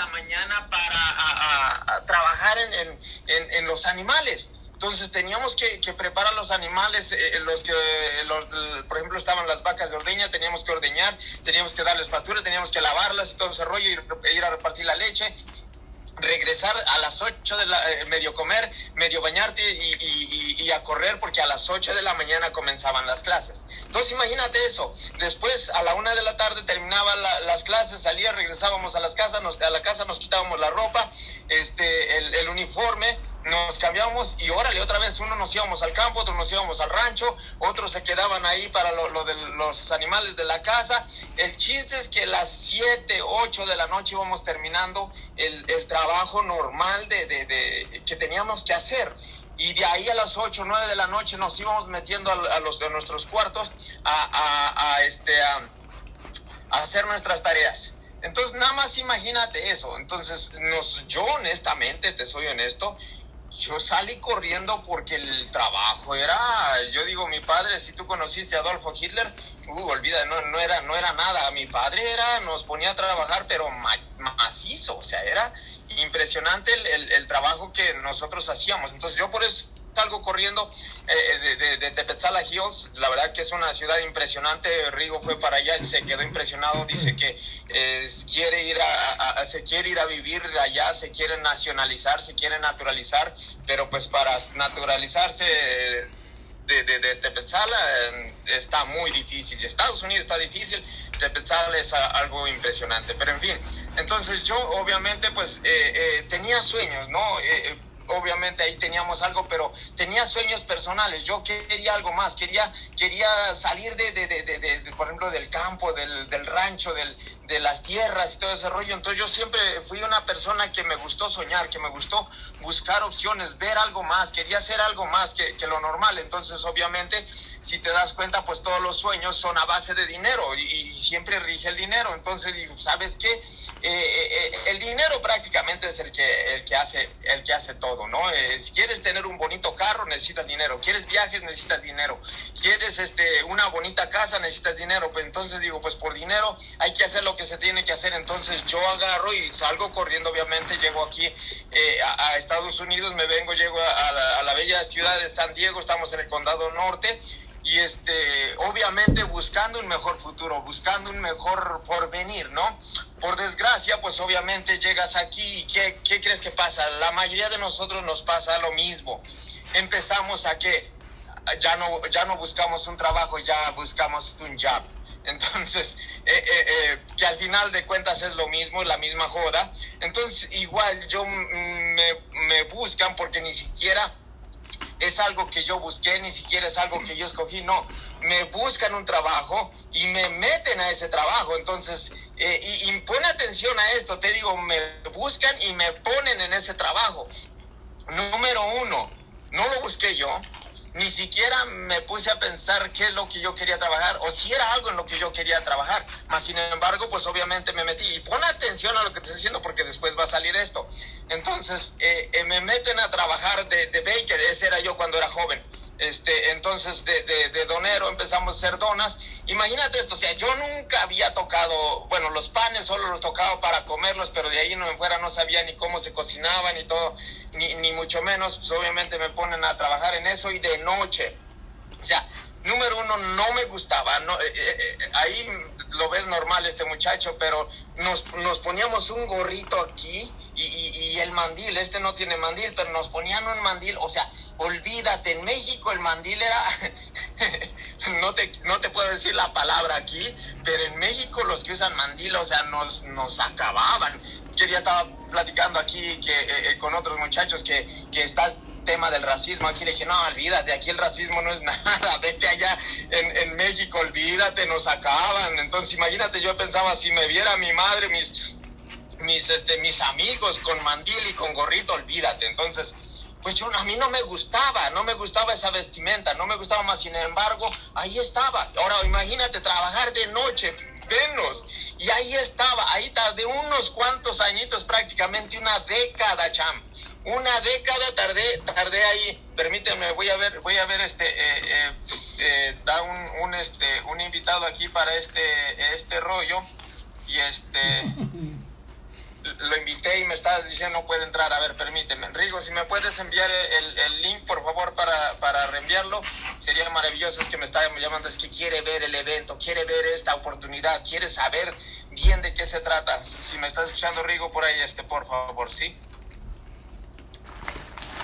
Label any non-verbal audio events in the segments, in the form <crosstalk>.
la mañana para trabajar en, los animales. Entonces teníamos que, preparar los animales, eh, los que, por ejemplo, estaban las vacas de ordeña, teníamos que ordeñar, teníamos que darles pastura, teníamos que lavarlas y todo ese rollo, ir, ir a repartir la leche regresar a las 8 de la, eh, medio comer, medio bañarte y, a correr porque a las 8 de la mañana comenzaban las clases. Entonces imagínate eso. Después a la una de la tarde terminaban las clases, salía, regresábamos a las casas, nos, a la casa nos quitábamos la ropa, este, el uniforme, nos cambiamos y órale, otra vez uno nos íbamos al campo, otros nos íbamos al rancho, otros se quedaban ahí para lo, de los animales de la casa. El chiste es que a las 7, 8 de la noche íbamos terminando el, trabajo normal de, de, que teníamos que hacer. Y de ahí a las 8, 9 de la noche nos íbamos metiendo a, los, de nuestros cuartos a, a, este, a hacer nuestras tareas. Entonces, nada más imagínate eso. Entonces, nos, yo honestamente, te soy honesto, yo salí corriendo porque el trabajo era, yo digo, mi padre, si tú conociste a Adolfo Hitler, uh, olvida, no, no, era, no era nada. Mi padre era, nos ponía a trabajar, pero macizo, o sea, era impresionante el, el trabajo que nosotros hacíamos. Entonces yo por eso salgo corriendo eh, de, de, Tepetzala Hills, la verdad que es una ciudad impresionante, Rigo fue para allá y se quedó impresionado, dice que eh, quiere ir a, se quiere ir a vivir allá, se quiere nacionalizar, se quiere naturalizar, pero pues para naturalizarse de, de, de Tepetzala eh, está muy difícil, Estados Unidos está difícil, Tepetzala es algo impresionante, pero en fin, entonces yo obviamente pues tenía sueños, ¿no? Obviamente ahí teníamos algo, pero tenía sueños personales. Yo quería algo más, quería, quería salir de, de, de, de por ejemplo, del campo, del, del rancho, del, de las tierras y todo ese rollo. Entonces yo siempre fui una persona que me gustó soñar, que me gustó buscar opciones, ver algo más, quería hacer algo más que, que lo normal. Entonces obviamente, si te das cuenta, pues todos los sueños son a base de dinero y, siempre rige el dinero. Entonces digo, ¿sabes qué? Eh, eh, eh, el dinero prácticamente es el que, el que, hace, el que hace todo. ¿no? si quieres tener un bonito carro, necesitas dinero. Quieres viajes, necesitas dinero. Quieres este, una bonita casa, necesitas dinero. Pues entonces digo, pues por dinero hay que hacer lo que se tiene que hacer. Entonces yo agarro y salgo corriendo, obviamente. Llego aquí a, Estados Unidos, me vengo, llego a, la, a la bella ciudad de San Diego. Estamos en el condado norte y este, obviamente buscando un mejor futuro, buscando un mejor porvenir, ¿no? Por desgracia, pues obviamente llegas aquí y ¿qué, ¿qué, crees que pasa? La mayoría de nosotros nos pasa lo mismo. Empezamos a que ya no, ya no buscamos un trabajo, ya buscamos un job. Entonces, <laughs> eh, eh, eh, que al final de cuentas es lo mismo, la misma joda. Entonces, igual yo me, me buscan porque ni siquiera es algo que yo busqué, ni siquiera es algo que yo escogí, no, me buscan un trabajo y me meten a ese trabajo, entonces, y, y pone atención a esto, te digo, me buscan y me ponen en ese trabajo. Número uno, no lo busqué yo, ni siquiera me puse a pensar qué es lo que yo quería trabajar o si era algo en lo que yo quería trabajar. Más sin embargo, pues obviamente me metí. Y pon atención a lo que te estoy diciendo porque después va a salir esto. Entonces, eh, eh, me meten a trabajar de, de baker. Ese era yo cuando era joven. Este, entonces, de, donero empezamos a hacer donas. Imagínate esto, o sea, yo nunca había tocado, bueno, los panes solo los tocaba para comerlos, pero de ahí no en fuera no sabía ni cómo se cocinaban ni todo, ni, ni mucho menos. Pues obviamente me ponen a trabajar en eso y de noche. O sea, número uno, no me gustaba. No, eh, eh, eh, ahí lo ves normal este muchacho, pero nos, nos poníamos un gorrito aquí y, y, el mandil, este no tiene mandil, pero nos ponían un mandil, o sea, olvídate, en México el mandil era, <laughs> no, te, no te puedo decir la palabra aquí, pero en México los que usan mandil, o sea, nos, nos acababan. Yo ya estaba platicando aquí que, eh, eh, con otros muchachos que, que está el tema del racismo. Aquí le dije, no, olvídate, aquí el racismo no es <laughs> nada, vete allá en, en México, olvídate, nos acaban. Entonces, imagínate, yo pensaba, si me viera mi madre, mis, mis, este, mis amigos con mandil y con gorrito, olvídate. Entonces, pues yo a mí no me gustaba, no me gustaba esa vestimenta, no me gustaba más, sin embargo, ahí estaba. Ahora imagínate trabajar de noche, menos, y ahí estaba, ahí tardé unos cuantos añitos, prácticamente una década, cham. Una década tardé, tardé ahí. Permítanme, voy a ver, voy a ver este, eh, eh, eh, da un, un, este, un invitado aquí para este, este rollo. Y este, <laughs> lo invité y me está diciendo no puede entrar. A ver, permíteme. Rigo, si me puedes enviar el, el link, por favor, para, para reenviarlo, sería maravilloso. Es que me está llamando, es que quiere ver el evento, quiere ver esta oportunidad, quiere saber bien de qué se trata. Si me está escuchando Rigo por ahí, este, por favor, ¿sí?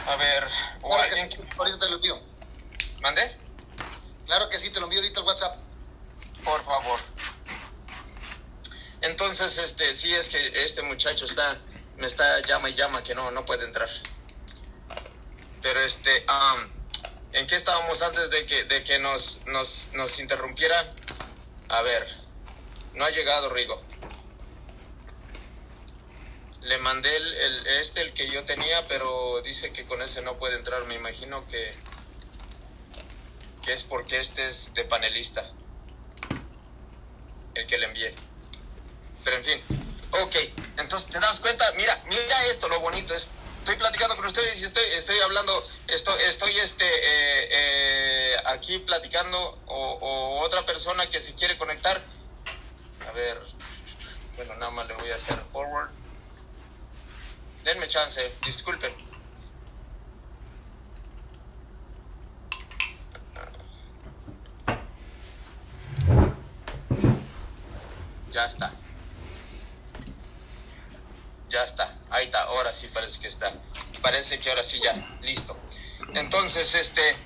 A ver, o Claro alguien que que... sí, ahorita te lo envío. ¿Mandé? Claro que sí, te lo envío ahorita al WhatsApp. Por favor. Entonces, este, sí es que este muchacho está, me está llama y llama que no, no puede entrar. Pero este, am, ¿en qué estábamos antes de que, de que nos, nos, nos interrumpiera? A ver, no ha llegado Rigo. Le mandé el, este, el que yo tenía, pero dice que con ese no puede entrar. Me imagino que, que es porque este es de panelista el que le envié. Pero en fin, ok, entonces te das cuenta, mira, mira esto, lo bonito es, estoy platicando con ustedes y estoy, estoy hablando, estoy, estoy este, eh, eh, aquí platicando o, o otra persona que se quiere conectar. A ver, bueno, nada más le voy a hacer forward. Denme chance, disculpen. Ya está. Ya está. Ahí está. Ahora sí parece que está. Parece que ahora sí ya. Listo. Entonces, este.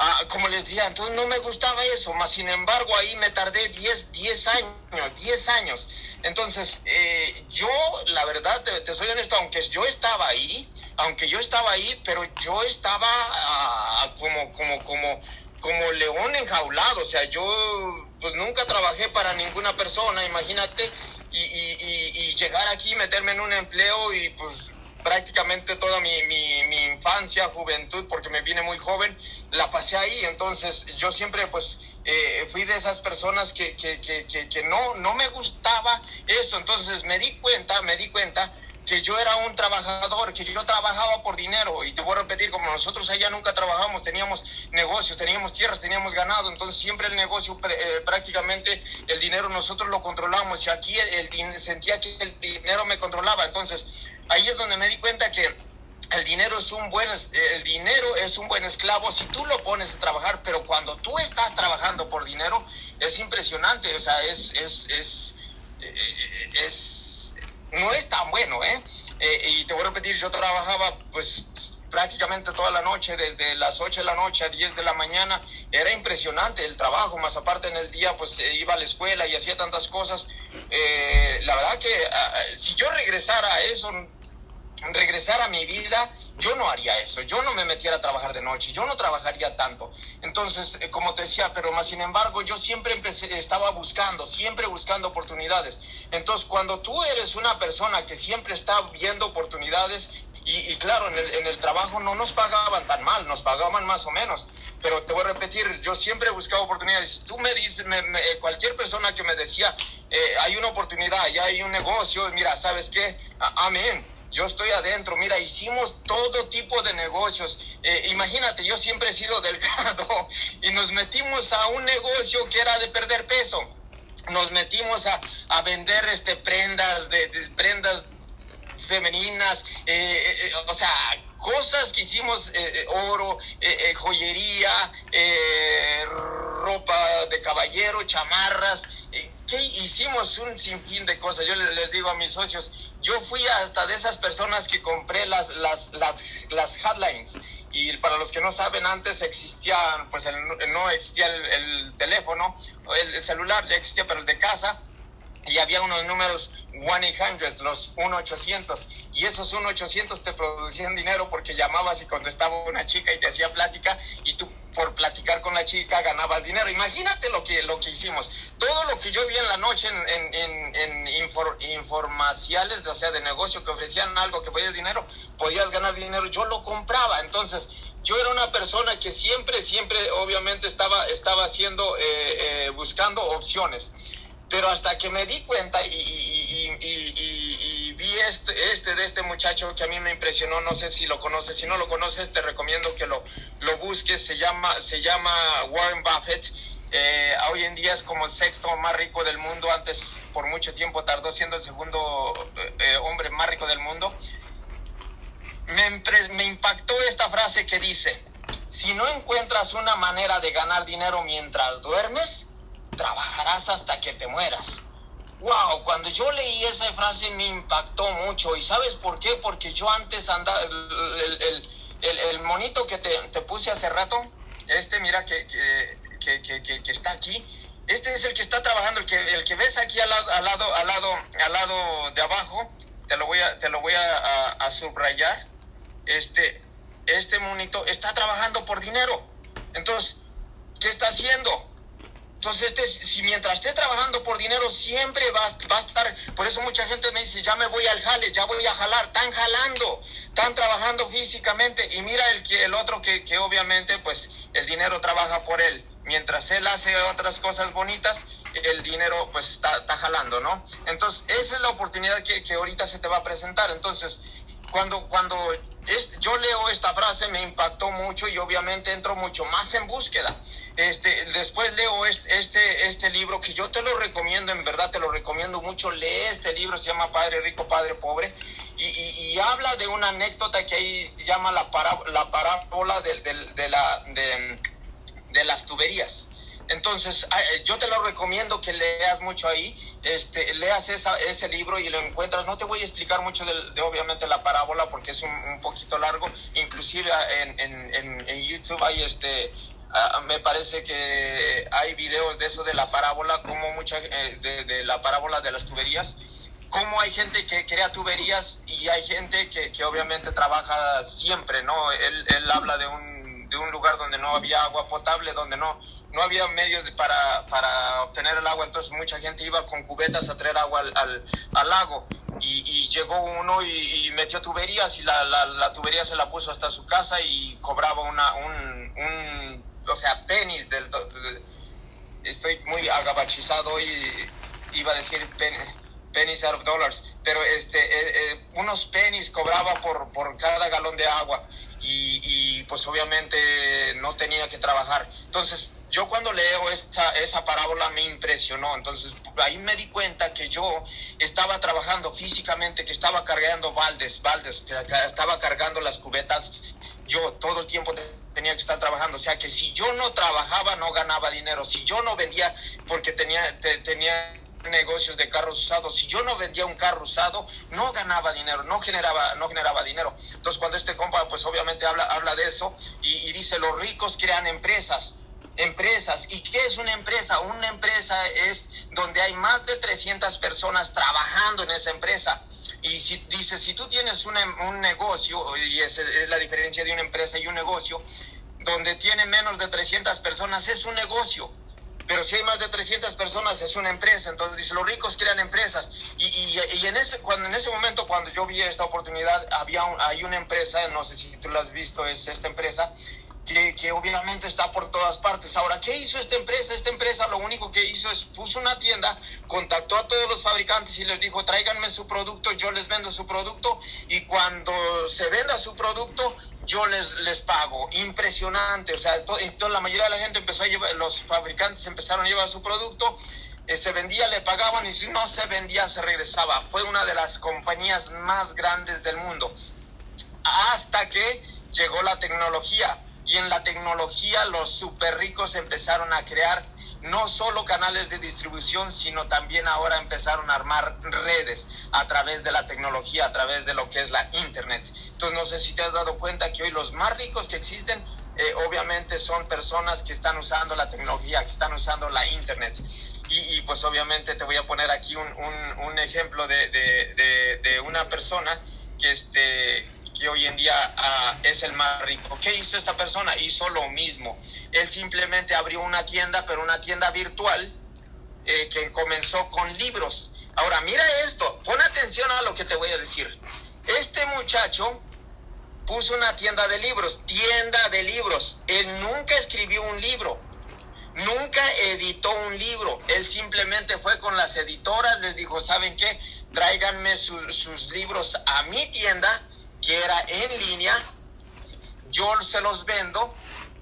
Ah, como les decía, entonces no me gustaba eso. Más sin embargo, ahí me tardé 10, 10 años. 10 años. Entonces, eh, yo, la verdad, te, soy honesto, aunque yo estaba ahí, aunque yo estaba ahí, pero yo estaba ah, como, como, como, como león enjaulado. O sea, yo pues nunca trabajé para ninguna persona, imagínate, y, y llegar aquí, meterme en un empleo y pues prácticamente toda mi, mi, infancia, juventud, porque me vine muy joven, la pasé ahí. Entonces yo siempre pues eh, fui de esas personas que, que, que, que, que no, no me gustaba eso. Entonces me di cuenta, me di cuenta que yo era un trabajador, que yo trabajaba por dinero. Y te voy a repetir, como nosotros allá nunca trabajamos, teníamos negocios, teníamos tierras, teníamos ganado. Entonces siempre el negocio, eh, prácticamente el dinero nosotros lo controlamos. Y aquí el, el sentía que el dinero me controlaba. Entonces ahí es donde me di cuenta que el dinero es un buen es- el dinero es un buen esclavo si tú lo pones a trabajar pero cuando tú estás trabajando por dinero es impresionante o sea es es es eh, es no es tan bueno eh Eh, y te voy a repetir yo trabajaba pues prácticamente toda la noche desde las 8 de la noche a 10 de la mañana. Era impresionante el trabajo más aparte en el día pues eh, iba a la escuela y hacía tantas cosas. Eh, la verdad que ah, ah, si yo regresara a eso regresar a mi vida, yo no haría eso, yo no me metiera a trabajar de noche, yo no trabajaría tanto. Entonces, eh, como te decía, pero más sin embargo, yo siempre empecé, estaba buscando, siempre buscando oportunidades. Entonces, cuando tú eres una persona que siempre está viendo oportunidades, y, claro, en el, en el trabajo no nos pagaban tan mal, nos pagaban más o menos, pero te voy a repetir, yo siempre buscaba oportunidades. Tú me dices, me- cualquier persona que me decía, eh, hay una oportunidad, ya hay un negocio, mira, ¿sabes qué? Amén yo estoy adentro, mira, hicimos todo tipo de negocios. Eh, imagínate, yo siempre he sido delgado <laughs> y nos metimos a un negocio que era de perder peso. Nos metimos a, a vender este prendas de, prendas femeninas, eh, eh, o sea, cosas que hicimos, oro, joyería, ropa de caballero, chamarras, eh, ¿qué hicimos? Un sinfín de cosas. Yo le- les digo a mis socios, yo fui hasta de esas personas que compré las, las, las, las headlines. Y para los que no saben, antes existía, pues el- no existía el, el teléfono, el, el celular ya existía, pero el de casa y había unos números 1-800, los 1-800, y esos 1-800 te producían dinero porque llamabas y contestaba una chica y te hacía plática, y tú por platicar con la chica ganabas dinero. Imagínate lo que, lo que hicimos. Todo lo que yo vi en la noche en, en, en, en infor- informaciales, o sea, de negocio que ofrecían algo que podías dinero, podías ganar dinero, yo lo compraba. Entonces, yo era una persona que siempre, siempre, obviamente, estaba, estaba haciendo, eh, eh, buscando opciones pero hasta que me di cuenta y, y- y- y- vi este, este de este muchacho que a mí me impresionó, no sé si lo conoces, si no lo conoces te recomiendo que lo, lo busques, se llama, se llama Warren Buffett, Eh, hoy en día es como el sexto más rico del mundo, antes por mucho tiempo tardó siendo el segundo eh, hombre más más rico del mundo, me, me impactó esta frase que dice, si no encuentras una manera de ganar dinero mientras duermes, trabajarás hasta que te mueras. Wow, cuando yo leí esa frase me impactó mucho. ¿Y sabes por qué? Porque yo antes andaba, el, el, el, monito que te, te, puse hace rato, este mira que, que, que, que, está aquí, este es el que está trabajando, el que, el que ves aquí al lado, al lado, al lado, al lado de abajo, te lo voy a, te lo voy a, a, a subrayar. Este, este monito está trabajando por dinero. Entonces, ¿qué está haciendo? Entonces, este, si mientras esté trabajando por dinero, siempre va, va, a estar. Por eso mucha gente me dice, ya me voy al jale, ya voy a jalar. Están jalando, están trabajando físicamente. Y mira el, el otro que, que obviamente, pues, el dinero trabaja por él. Mientras él hace otras cosas bonitas, el dinero, pues, está, está jalando, ¿no? Entonces, esa es la oportunidad que, que ahorita se te va a presentar. Entonces, cuando, cuando es, yo leo esta frase me impactó mucho y obviamente entro mucho más en búsqueda. Este, después leo este, este, este libro que yo te lo recomiendo, en verdad te lo recomiendo mucho. Lee este libro, se llama Padre Rico, Padre Pobre, y, y, y habla de una anécdota que ahí llama la, para, la parábola de, de, de la, de las tuberías. Entonces, yo te lo recomiendo que leas mucho ahí, este, leas esa, ese libro y lo encuentras. No te voy a explicar mucho de, de obviamente la parábola porque es un, un poquito largo. Inclusive en, en, en, en YouTube hay este, uh, me parece que hay videos de eso de la parábola, como mucha, eh, de, de, la parábola de las tuberías. Cómo hay gente que crea tuberías y hay gente que, que obviamente trabaja siempre, ¿no? Él, él habla de un, de un lugar donde no había agua potable, donde no, no había medios para, para obtener el agua, entonces mucha gente iba con cubetas a traer agua al, al, lago. Y, llegó uno y, metió tuberías y la, la, tubería se la puso hasta su casa y cobraba una, un, o sea, penis del... De, estoy muy agabachizado y iba a decir pen, pennies out of dollars, pero este, eh, eh, unos pennies cobraba por, por cada galón de agua y, y pues obviamente no tenía que trabajar. Entonces, yo cuando leo esa, esa parábola me impresionó, entonces ahí me di cuenta que yo estaba trabajando físicamente, que estaba cargando baldes, baldes, que estaba cargando las cubetas, yo todo el tiempo tenía que estar trabajando, o sea que si yo no trabajaba no ganaba dinero, si yo no vendía porque tenía, te, tenía negocios de carros usados. Si yo no vendía un carro usado, no ganaba dinero, no generaba, no generaba dinero. Entonces, cuando este compa, pues obviamente habla, habla de eso y, dice, los ricos crean empresas empresas. ¿Y qué es una empresa? Una empresa es donde hay más de 300 personas trabajando en esa empresa. Y si dice, si tú tienes un negocio, y es, la diferencia de una empresa y un negocio, donde tiene menos de 300 personas, es un negocio. Pero si hay más de 300 personas, es una empresa. Entonces dice, los ricos crean empresas. Y, y, y en, ese, cuando, en ese momento, cuando yo vi esta oportunidad, había un, hay una empresa, no sé si tú la has visto, es esta empresa, que, que, obviamente está por todas partes. Ahora, ¿qué hizo esta empresa? Esta empresa lo único que hizo es puso una tienda, contactó a todos los fabricantes y les dijo, tráiganme su producto, yo les vendo su producto y cuando se venda su producto, yo les, les pago. Impresionante. O sea, to, entonces la mayoría de la gente empezó a llevar, los fabricantes empezaron a llevar su producto. Eh, se vendía, le pagaban y si no se vendía, se regresaba. Fue una de las compañías más grandes del mundo. Hasta que llegó la tecnología y en la tecnología los super ricos empezaron a crear no solo canales de distribución, sino también ahora empezaron a armar redes a través de la tecnología, a través de lo que es la Internet. Entonces, no sé si te has dado cuenta que hoy los más ricos que existen, eh, obviamente son personas que están usando la tecnología, que están usando la Internet. Y, y pues obviamente te voy a poner aquí un, un, un ejemplo de, de, de, de, una persona que, este, que hoy en día uh, es el más rico. ¿Qué hizo esta persona? Hizo lo mismo. Él simplemente abrió una tienda, pero una tienda virtual eh, que comenzó con libros. Ahora, mira esto, pon atención a lo que te voy a decir. Este muchacho puso una tienda de libros, tienda de libros. Él nunca escribió un libro, nunca editó un libro. Él simplemente fue con las editoras, les dijo, ¿saben qué? Tráiganme su, sus libros a mi tienda que era en línea, yo se los vendo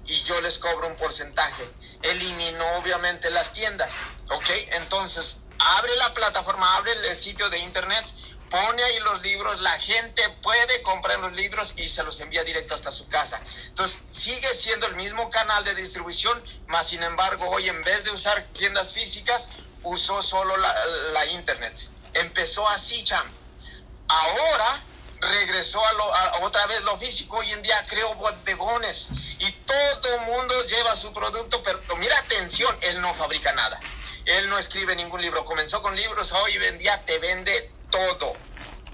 y yo les cobro un porcentaje. Eliminó obviamente las tiendas, ¿ok? Entonces, abre la plataforma, abre el sitio de internet, pone ahí los libros, la gente puede comprar los libros y se los envía directo hasta su casa. Entonces, sigue siendo el mismo canal de distribución, más sin embargo, hoy en vez de usar tiendas físicas, usó solo la, la internet. Empezó así, Cham. Ahora regresó a, lo, a, otra vez lo físico. Hoy en día creo bodegones y todo el mundo lleva su producto, pero mira atención, él no fabrica nada. Él no escribe ningún libro. Comenzó con libros, hoy en día te vende todo,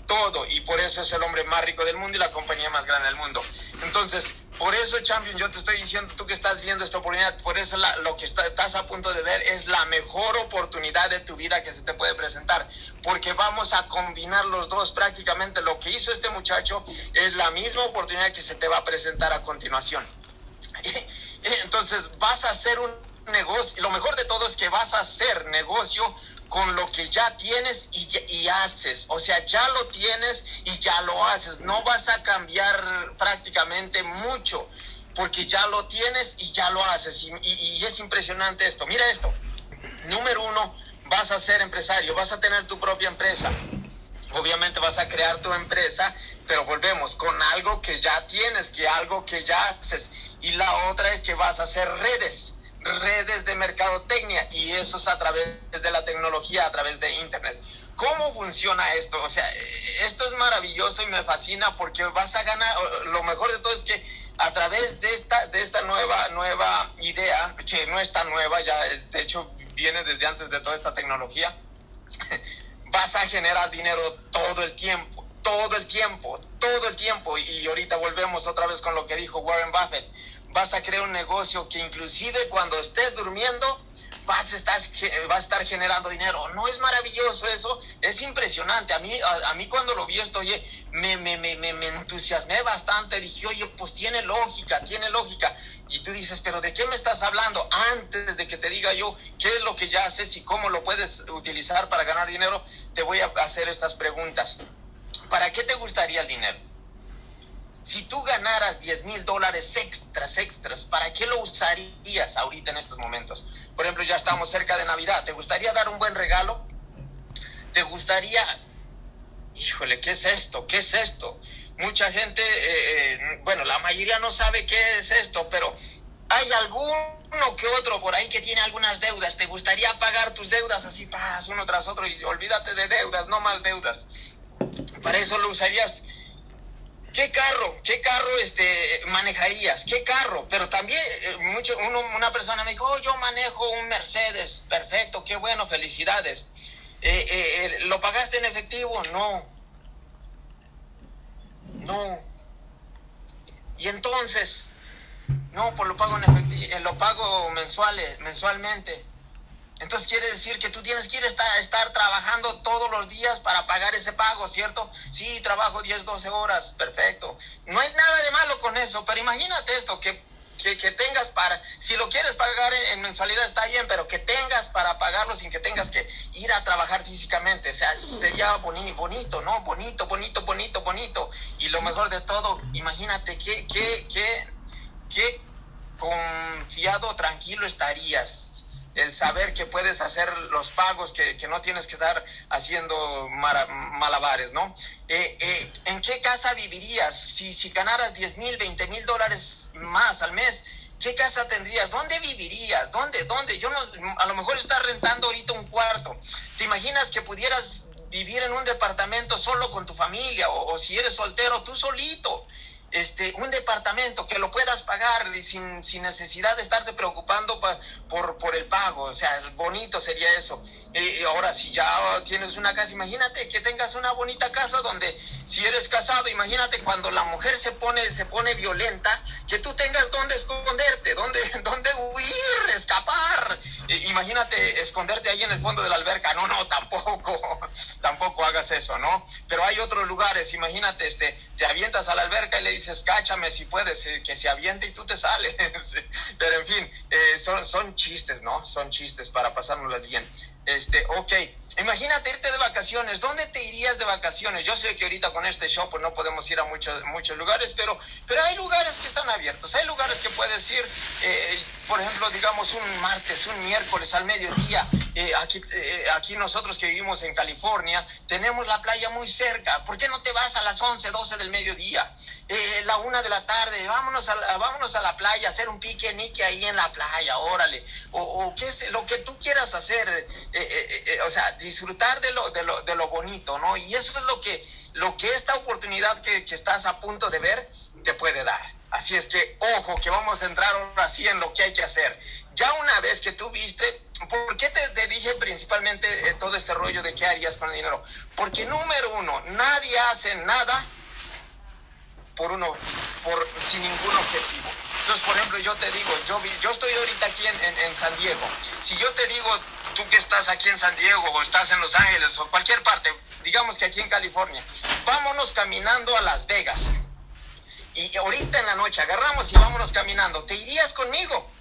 todo. Y por eso es el hombre más rico del mundo y la compañía más grande del mundo. Entonces, por eso, Champion, yo te estoy diciendo, tú que estás viendo esta oportunidad, por eso la, lo que está, estás a punto de ver es la mejor oportunidad de tu vida que se te puede presentar, porque vamos a combinar los dos prácticamente. Lo que hizo este muchacho es la misma oportunidad que se te va a presentar a continuación. <laughs> Entonces, vas a hacer un negocio, lo mejor de todo es que vas a hacer negocio con lo que ya tienes y, haces. O sea, ya lo tienes y ya lo haces. No vas a cambiar prácticamente mucho porque ya lo tienes y ya lo haces. Y, es impresionante esto. Mira esto. Número uno, vas a ser empresario, vas a tener tu propia empresa. Obviamente vas a crear tu empresa, pero volvemos con algo que ya tienes, que algo que ya haces. Y la otra es que vas a hacer redes redes de mercadotecnia y eso es a través de la tecnología, a través de Internet. ¿Cómo funciona esto? O sea, esto es maravilloso y me fascina porque vas a ganar, lo mejor de todo es que a través de esta, de esta nueva, nueva idea, que no es tan nueva, ya de hecho viene desde antes de toda esta tecnología, <laughs> vas a generar dinero todo el tiempo, todo el tiempo, todo el tiempo. Y ahorita volvemos otra vez con lo que dijo Warren Buffett vas a crear un negocio que inclusive cuando estés durmiendo vas a estar, vas a estar generando dinero. ¿No es maravilloso eso? Es impresionante. A mí, a, a mí cuando lo vi esto, oye, me, me, me, me, entusiasmé bastante. Dije, oye, pues tiene lógica, tiene lógica. Y tú dices, pero ¿de qué me estás hablando? Antes de que te diga yo qué es lo que ya haces y cómo lo puedes utilizar para ganar dinero, te voy a hacer estas preguntas. ¿Para qué te gustaría el dinero? Si tú ganaras 10 mil dólares extras, extras, ¿para qué lo usarías ahorita en estos momentos? Por ejemplo, ya estamos cerca de Navidad. ¿Te gustaría dar un buen regalo? ¿Te gustaría... Híjole, ¿qué es esto? ¿Qué es esto? Mucha gente, eh, eh, bueno, la mayoría no sabe qué es esto, pero hay alguno que otro por ahí que tiene algunas deudas. ¿Te gustaría pagar tus deudas así, pas, uno tras otro y olvídate de deudas, no más deudas? Para eso lo usarías ¿Qué carro? ¿Qué carro este, manejarías? ¿Qué carro? Pero también eh, mucho, uno, una persona me dijo, oh, yo manejo un Mercedes. Perfecto, qué bueno, felicidades. Eh, eh, ¿Lo pagaste en efectivo? No. No. Y entonces, no, pues lo pago en efectivo, lo pago mensuales, mensualmente. Entonces quiere decir que tú tienes que ir estar, estar, trabajando todos los días para pagar ese pago, ¿cierto? Sí, trabajo 10, 12 horas, perfecto. No hay nada de malo con eso, pero imagínate esto, que, que, que tengas para, si lo quieres pagar en, en, mensualidad está bien, pero que tengas para pagarlo sin que tengas que ir a trabajar físicamente. O sea, sería boni, bonito, ¿no? Bonito, bonito, bonito, bonito. Y lo mejor de todo, imagínate qué, qué, qué, qué confiado, tranquilo estarías el saber que puedes hacer los pagos, que, que no tienes que estar haciendo malabares, ¿no? Eh, eh, ¿En qué casa vivirías? Si, si ganaras 10 mil, 20 mil dólares más al mes, ¿qué casa tendrías? ¿Dónde vivirías? ¿Dónde? ¿Dónde? Yo no, a lo mejor estás rentando ahorita un cuarto. ¿Te imaginas que pudieras vivir en un departamento solo con tu familia o, o si eres soltero, tú solito? Este, un departamento que lo puedas pagar sin, sin necesidad de estarte preocupando pa, por, por el pago. O sea, bonito sería eso. Y ahora, si ya tienes una casa, imagínate que tengas una bonita casa donde, si eres casado, imagínate cuando la mujer se pone, se pone violenta, que tú tengas donde esconderte, donde, <laughs> donde huir, escapar. imagínate esconderte ahí en el fondo de la alberca. No, no, tampoco, <laughs> tampoco hagas eso, ¿no? Pero hay otros lugares, imagínate, este, te avientas a la alberca y le dices, cáchame si puedes, eh, que se aviente y tú te sales. <laughs> Pero en fin, eh, son, son chistes, ¿no? Son chistes para pasárnoslas bien. Este, ok. Imagínate irte de vacaciones. ¿Dónde te irías de vacaciones? Yo sé que ahorita con este show pues no podemos ir a muchos, muchos lugares, pero, pero hay lugares que están abiertos. Hay lugares que puedes ir, eh, por ejemplo, digamos un martes, un miércoles al mediodía. Eh, aquí, eh, aquí nosotros que vivimos en California tenemos la playa muy cerca. ¿Por qué no te vas a las 11, 12 del mediodía? la una de la tarde, vámonos a la, vámonos a la playa, hacer un piquenique ahí en la playa, órale. O, o qué es lo que tú quieras hacer. O sea, disfrutar de lo, de lo, de lo bonito, ¿no? Y eso es lo que, lo que esta oportunidad que, que estás a punto de ver te puede dar. Así es que, ojo, que vamos a entrar ahora sí en lo que hay que hacer. Ya una vez que tú viste, ¿por qué te, dije principalmente eh, todo este rollo de qué harías con el dinero? Porque número uno, nadie hace nada por uno, por, sin ningún objetivo. Entonces, por ejemplo, yo te digo, yo, yo estoy ahorita aquí en, en, en San Diego. Si yo te digo, tú que estás aquí en San Diego o estás en Los Ángeles o cualquier parte, digamos que aquí en California, vámonos caminando a Las Vegas. Y ahorita en la noche agarramos y vámonos caminando. ¿Te irías conmigo?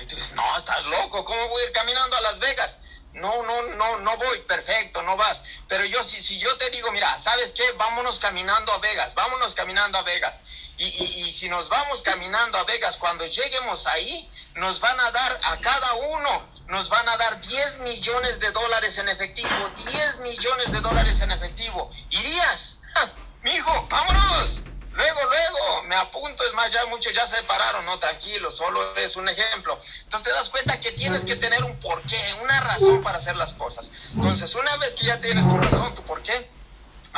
Y tú dices, no, estás loco, ¿cómo voy a ir caminando a Las Vegas? No, no, no, no voy, perfecto, no vas. Pero yo, si, si yo te digo, mira, ¿sabes qué? Vámonos caminando a Vegas, vámonos caminando a Vegas. Y, y, si nos vamos caminando a Vegas, cuando lleguemos ahí, nos van a dar a cada uno nos van a dar 10 millones de dólares en efectivo, 10 millones de dólares en efectivo. ¿Irías? <laughs> mi hijo, vámonos. Luego, luego, me apunto, es más, ya muchos ya se pararon, no, tranquilo, solo es un ejemplo. Entonces te das cuenta que tienes que tener un porqué, una razón para hacer las cosas. Entonces, una vez que ya tienes tu razón, tu porqué,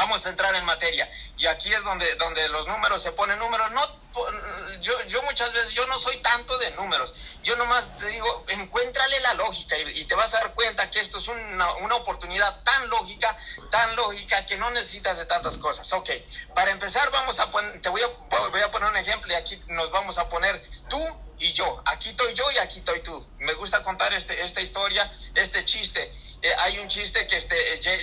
vamos a entrar en materia. Y aquí es donde, donde los números se ponen números, no yo, yo muchas veces, yo no soy tanto de números. Yo nomás te digo, encuéntrale la lógica y, te vas a dar cuenta que esto es una, una, oportunidad tan lógica, tan lógica que no necesitas de tantas cosas. Ok, para empezar vamos a poner, te voy a, voy a poner un ejemplo y aquí nos vamos a poner tú y yo. Aquí estoy yo y aquí estoy tú. Me gusta contar este, esta historia, este chiste. Eh, hay un chiste que este,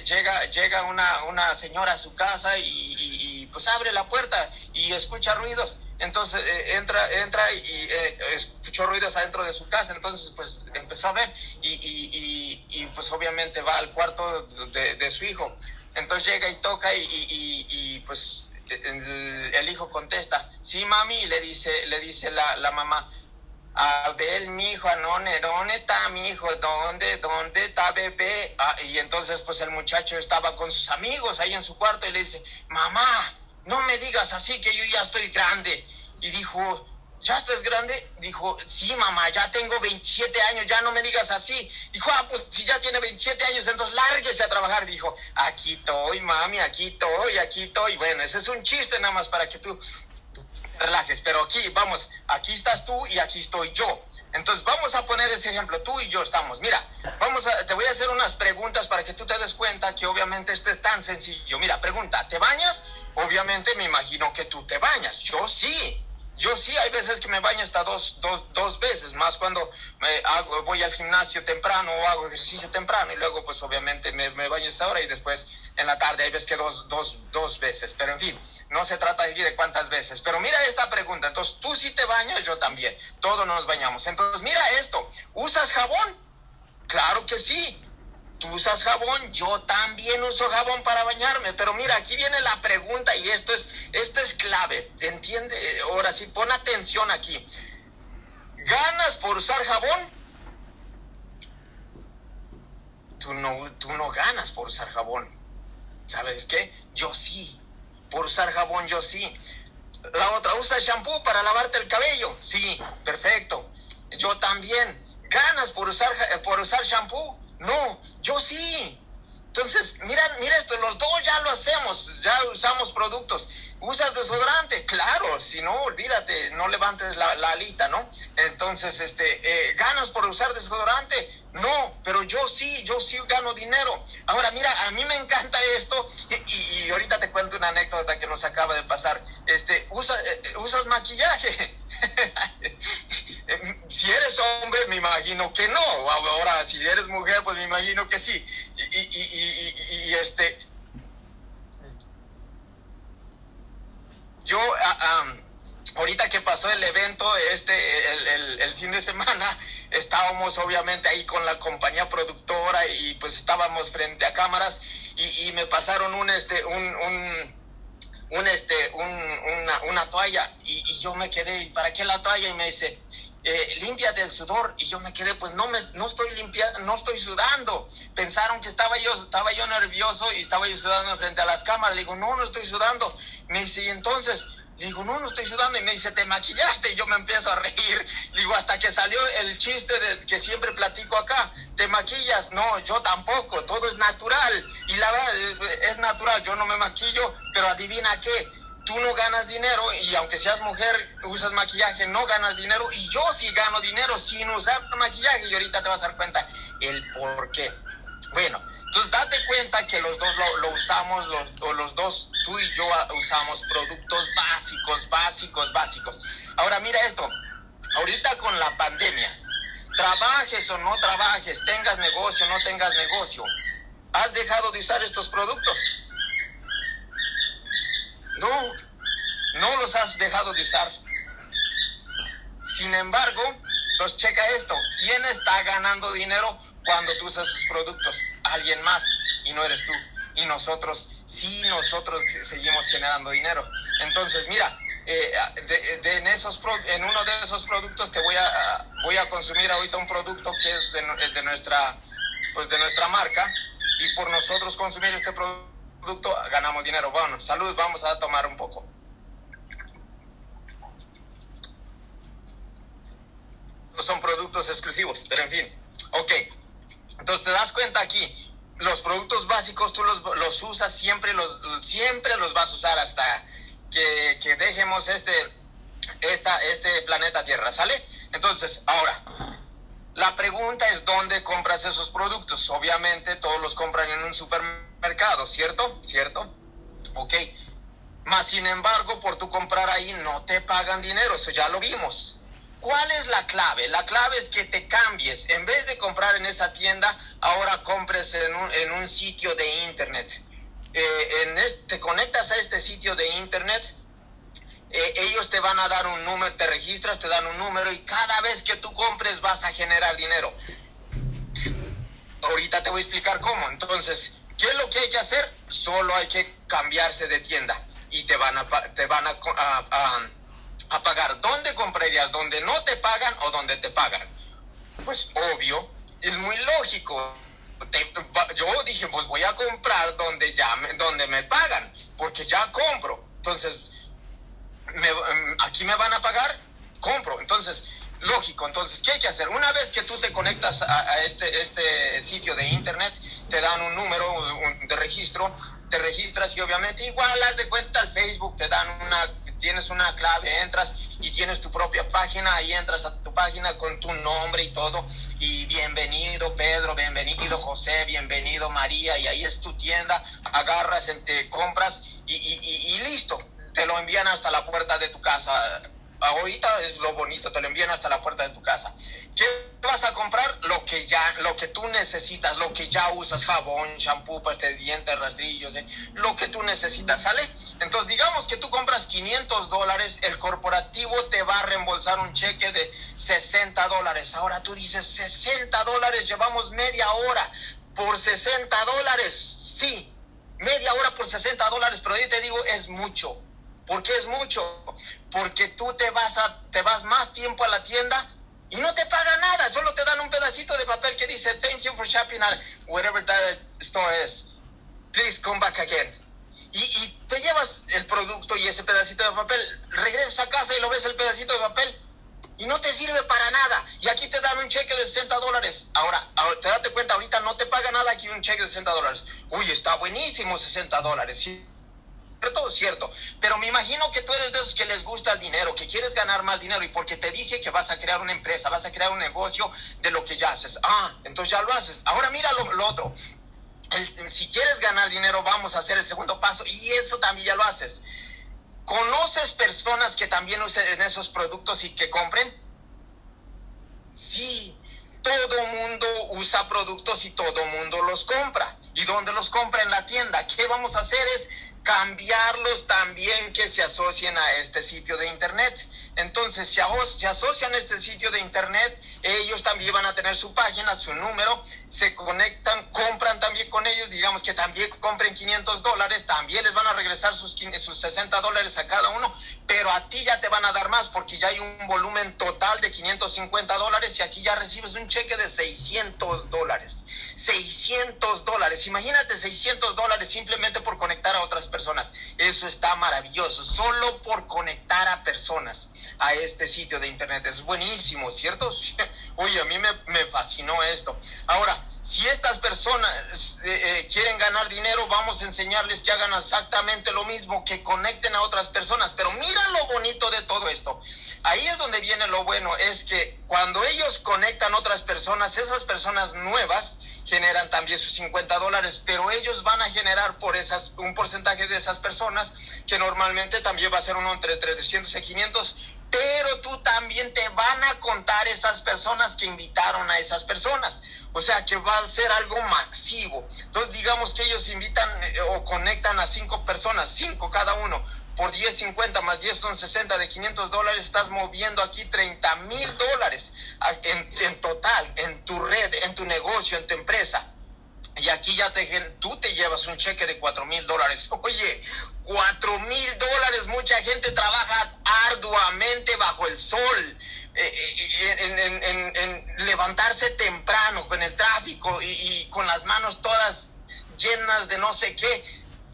llega, llega una, una señora a su casa y, y, y pues abre la puerta y escucha ruidos entonces eh, entra, entra y eh, escuchó ruidos adentro de su casa, entonces pues empezó a ver y, y, pues obviamente va al cuarto de, de, su hijo. Entonces llega y toca y, pues el, el, hijo contesta, sí mami, le dice, le dice la, la mamá, a ver mi hijo, ¿dónde, dónde está mi hijo? ¿Dónde, dónde está bebé? Ah, y entonces pues el muchacho estaba con sus amigos ahí en su cuarto y le dice, mamá, no me digas así que yo ya estoy grande. Y dijo, ¿ya estás grande? Dijo, sí, mamá, ya tengo 27 años, ya no me digas así. Dijo, ah, pues si ya tiene 27 años, entonces lárguese a trabajar. Dijo, aquí estoy, mami, aquí estoy, aquí estoy. Bueno, ese es un chiste nada más para que tú relajes, pero aquí, vamos, aquí estás tú y aquí estoy yo. Entonces vamos a poner ese ejemplo, tú y yo estamos. Mira, vamos a, te voy a hacer unas preguntas para que tú te des cuenta que obviamente esto es tan sencillo. Mira, pregunta, ¿te bañas? Obviamente me imagino que tú te bañas. Yo sí. Yo sí, hay veces que me baño hasta dos, dos, dos veces, más cuando me hago, voy al gimnasio temprano o hago ejercicio temprano y luego pues obviamente me, me baño esa hora y después en la tarde hay veces que dos, dos, dos veces. Pero en fin, no se trata aquí de cuántas veces. Pero mira esta pregunta, entonces tú sí te bañas, yo también, todos nos bañamos. Entonces mira esto, ¿usas jabón? Claro que sí. Tú usas jabón, yo también uso jabón para bañarme, pero mira, aquí viene la pregunta y esto es, esto es clave, ¿entiende? Ahora sí, pon atención aquí. ¿Ganas por usar jabón? Tú no, tú no ganas por usar jabón. ¿Sabes qué? Yo sí. Por usar jabón, yo sí. La otra, ¿usa shampoo para lavarte el cabello? Sí, perfecto. Yo también. ¿Ganas por usar, por usar shampoo? No, yo sí. Entonces, mira, mira esto, los dos ya lo hacemos, ya usamos productos. ¿Usas desodorante? Claro, si no, olvídate, no levantes la, la alita, ¿no? Entonces, este, eh, ¿ganas por usar desodorante? No, pero yo sí, yo sí gano dinero. Ahora, mira, a mí me encanta esto y, ahorita te cuento una anécdota que nos acaba de pasar. Este, usa, eh, ¿usas maquillaje? <laughs> si eres hombre, me imagino que no. Ahora, si eres mujer, pues me imagino que sí. Y, y, y, y este. Yo, um, ahorita que pasó el evento, este, el, el, el fin de semana, <laughs> estábamos obviamente ahí con la compañía productora y pues estábamos frente a cámaras y, y me pasaron un este un, un, un este un, una, una, toalla y, y, yo me quedé para qué la toalla y me dice eh, limpia del sudor y yo me quedé pues no me no estoy limpiando no estoy sudando pensaron que estaba yo estaba yo nervioso y estaba yo sudando frente a las cámaras le digo no no estoy sudando me dice y entonces le digo, no, no estoy sudando. Y me dice, ¿te maquillaste? Y yo me empiezo a reír. Digo, hasta que salió el chiste de, que siempre platico acá. ¿Te maquillas? No, yo tampoco. Todo es natural. Y la verdad, es natural. Yo no me maquillo, pero adivina qué. Tú no ganas dinero y aunque seas mujer, usas maquillaje, no ganas dinero. Y yo sí gano dinero sin usar maquillaje. Y ahorita te vas a dar cuenta el por qué. Bueno, entonces date cuenta que los dos lo, usamos, los, o los dos, tú y yo usamos productos básicos, básicos, básicos. Ahora mira esto, ahorita con la pandemia, trabajes o no trabajes, tengas negocio o no tengas negocio, ¿has dejado de usar estos productos? No, no los has dejado de usar. Sin embargo, pues checa esto, ¿quién está ganando dinero cuando tú usas sus productos? Alguien más y no eres tú. Y nosotros, sí, nosotros seguimos generando dinero. Entonces, mira, eh, de, en, esos, en uno de esos productos te voy a, voy a consumir ahorita un producto que es de, nuestra, pues de nuestra marca y por nosotros consumir este producto ganamos dinero. Bueno, salud, vamos a tomar un poco. Son productos exclusivos, pero en fin. Ok, entonces te das cuenta aquí, los productos básicos tú los, los usas siempre, los, siempre los vas a usar hasta que, que dejemos este, esta, este planeta Tierra, ¿sale? Entonces, ahora, la pregunta es dónde compras esos productos. Obviamente todos los compran en un supermercado, ¿cierto? ¿Cierto? Ok. Más sin embargo, por tu comprar ahí no te pagan dinero, eso ya lo vimos. ¿Cuál es la clave? La clave es que te cambies. En vez de comprar en esa tienda, ahora compres en un, en un sitio de internet. Eh, en este, te conectas a este sitio de internet, eh, ellos te van a dar un número, te registras, te dan un número y cada vez que tú compres vas a generar dinero. Ahorita te voy a explicar cómo. Entonces, ¿qué es lo que hay que hacer? Solo hay que cambiarse de tienda y te van a, te van a, a, pagar. ¿Dónde comprarías? ¿Donde no te pagan o donde te pagan? Pues obvio, es muy lógico. Yo dije, pues voy a comprar donde ya me, donde me pagan, porque ya compro. Entonces, me, aquí me van a pagar, compro. Entonces, lógico. Entonces, ¿qué hay que hacer? Una vez que tú te conectas a, este, este sitio de internet, te dan un número de registro, te registras y obviamente igual haz de cuenta al Facebook, te dan una tienes una clave, entras y tienes tu propia página, ahí entras a tu página con tu nombre y todo, y bienvenido Pedro, bienvenido José, bienvenido María, y ahí es tu tienda, agarras, te compras y, y, y listo, te lo envían hasta la puerta de tu casa ahorita es lo bonito, te lo envían hasta la puerta de tu casa. ¿Qué vas a comprar? Lo que ya, lo que tú necesitas, lo que ya usas, jabón, champú, pasta de dientes, rastrillos, ¿eh? lo que tú necesitas, ¿sale? Entonces, digamos que tú compras 500 dólares, el corporativo te va a reembolsar un cheque de 60 dólares. Ahora tú dices, 60 dólares, llevamos media hora por 60 dólares. Sí, media hora por 60 dólares, pero yo te digo, es mucho ¿Por qué es mucho? Porque tú te vas, a, te vas más tiempo a la tienda y no te pagan nada, solo te dan un pedacito de papel que dice thank you for shopping at whatever that store is. Please come back again. Y, y, te llevas el producto y ese pedacito de papel, regresas a casa y lo ves el pedacito de papel y no te sirve para nada. Y aquí te dan un cheque de 60 dólares. Ahora, te date cuenta, ahorita no te paga nada aquí un cheque de 60 dólares. Uy, está buenísimo 60 dólares. ¿sí? Todo cierto, pero me imagino que tú eres de esos que les gusta el dinero, que quieres ganar más dinero y porque te dije que vas a crear una empresa, vas a crear un negocio de lo que ya haces. Ah, entonces ya lo haces. Ahora mira lo, lo otro. El, si quieres ganar dinero, vamos a hacer el segundo paso y eso también ya lo haces. ¿Conoces personas que también usen esos productos y que compren? Sí, todo mundo usa productos y todo mundo los compra. ¿Y dónde los compra? En la tienda. ¿Qué vamos a hacer es cambiarlos también que se asocien a este sitio de internet. Entonces, si se asocian a este sitio de internet, ellos también van a tener su página, su número, se conectan, compran también con ellos, digamos que también compren 500 dólares, también les van a regresar sus, sus 60 dólares a cada uno, pero a ti ya te van a dar más porque ya hay un volumen total de 550 dólares y aquí ya recibes un cheque de 600 dólares. 600 dólares, imagínate 600 dólares simplemente por conectar a otras personas. Eso está maravilloso, solo por conectar a personas a este sitio de internet. Es buenísimo, ¿cierto? <laughs> Oye, a mí me, me fascinó esto. Ahora, si estas personas eh, eh, quieren ganar dinero, vamos a enseñarles que hagan exactamente lo mismo, que conecten a otras personas. Pero mira lo bonito de todo esto. Ahí es donde viene lo bueno, es que cuando ellos conectan otras personas, esas personas nuevas generan también sus 50 dólares, pero ellos van a generar por esas un porcentaje de esas personas que normalmente también va a ser uno entre 300 y 500 pero tú también te van a contar esas personas que invitaron a esas personas. O sea que va a ser algo masivo. Entonces digamos que ellos invitan eh, o conectan a cinco personas, cinco cada uno. Por 10, 50 más 10 son 60 de 500 dólares, estás moviendo aquí 30 mil dólares en, en total, en tu red, en tu negocio, en tu empresa. Y aquí ya te, tú te llevas un cheque de 4 mil dólares. <laughs> Oye, 4 mil dólares, mucha gente trabaja arduamente bajo el sol, eh, eh, en, levantarse temprano con el tráfico y, y, con las manos todas llenas de no sé qué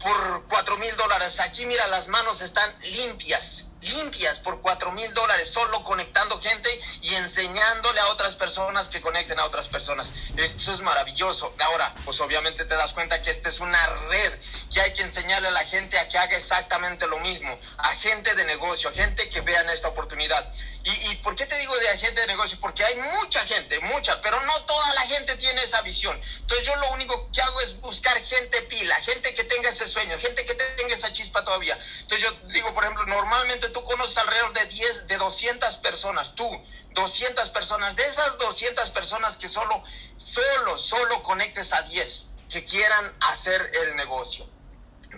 por 4 mil dólares. Aquí mira, las manos están limpias limpias por cuatro mil dólares solo conectando gente y enseñándole a otras personas que conecten a otras personas. Eso es maravilloso. Ahora, pues obviamente te das cuenta que esta es una red que hay que enseñarle a la gente a que haga exactamente lo mismo, a gente de negocio, a gente que vean esta oportunidad. ¿Y, ¿Y por qué te digo de agente de negocio? Porque hay mucha gente, mucha, pero no toda la gente tiene esa visión. Entonces yo lo único que hago es buscar gente pila, gente que tenga ese sueño, gente que tenga esa chispa todavía. Entonces yo digo, por ejemplo, normalmente tú conoces alrededor de 10, de 200 personas, tú, 200 personas, de esas 200 personas que solo, solo, solo conectes a 10 que quieran hacer el negocio.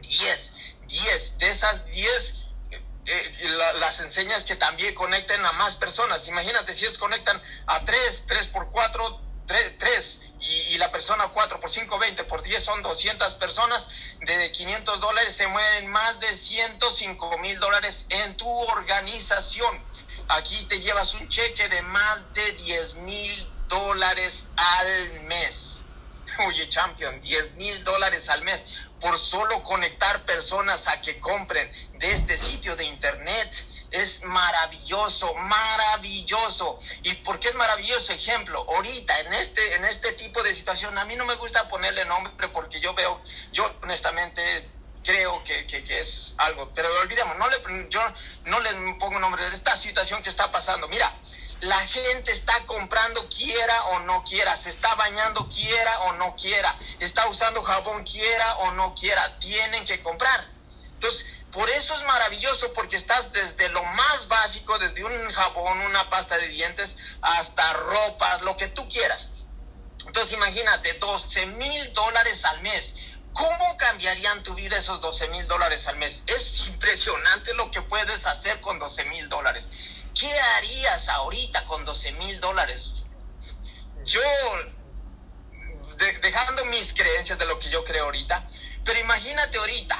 10, 10, de esas 10 eh, las enseñas que también conecten a más personas. Imagínate si ellos conectan a 3, 3 por 4, 3, y, la persona 4 por 5, 20 por 10 son 200 personas, de 500 dólares se mueven más de 105 mil dólares en tu organización. Aquí te llevas un cheque de más de 10 mil dólares al mes. Oye, champion, 10 mil dólares al mes por solo conectar personas a que compren de este sitio de internet. Es maravilloso, maravilloso. ¿Y por qué es maravilloso? Ejemplo, ahorita en este, en este tipo de situación, a mí no me gusta ponerle nombre porque yo veo, yo honestamente creo que, que, que es algo, pero olvidemos, no le, yo no le pongo nombre de esta situación que está pasando. Mira, la gente está comprando quiera o no quiera, se está bañando quiera o no quiera, está usando jabón quiera o no quiera, tienen que comprar. Entonces, por eso es maravilloso porque estás desde lo más básico, desde un jabón, una pasta de dientes, hasta ropa, lo que tú quieras. Entonces imagínate, 12 mil dólares al mes. ¿Cómo cambiarían tu vida esos 12 mil dólares al mes? Es impresionante lo que puedes hacer con 12 mil dólares. ¿Qué harías ahorita con 12 mil dólares? Yo, dejando mis creencias de lo que yo creo ahorita, pero imagínate ahorita,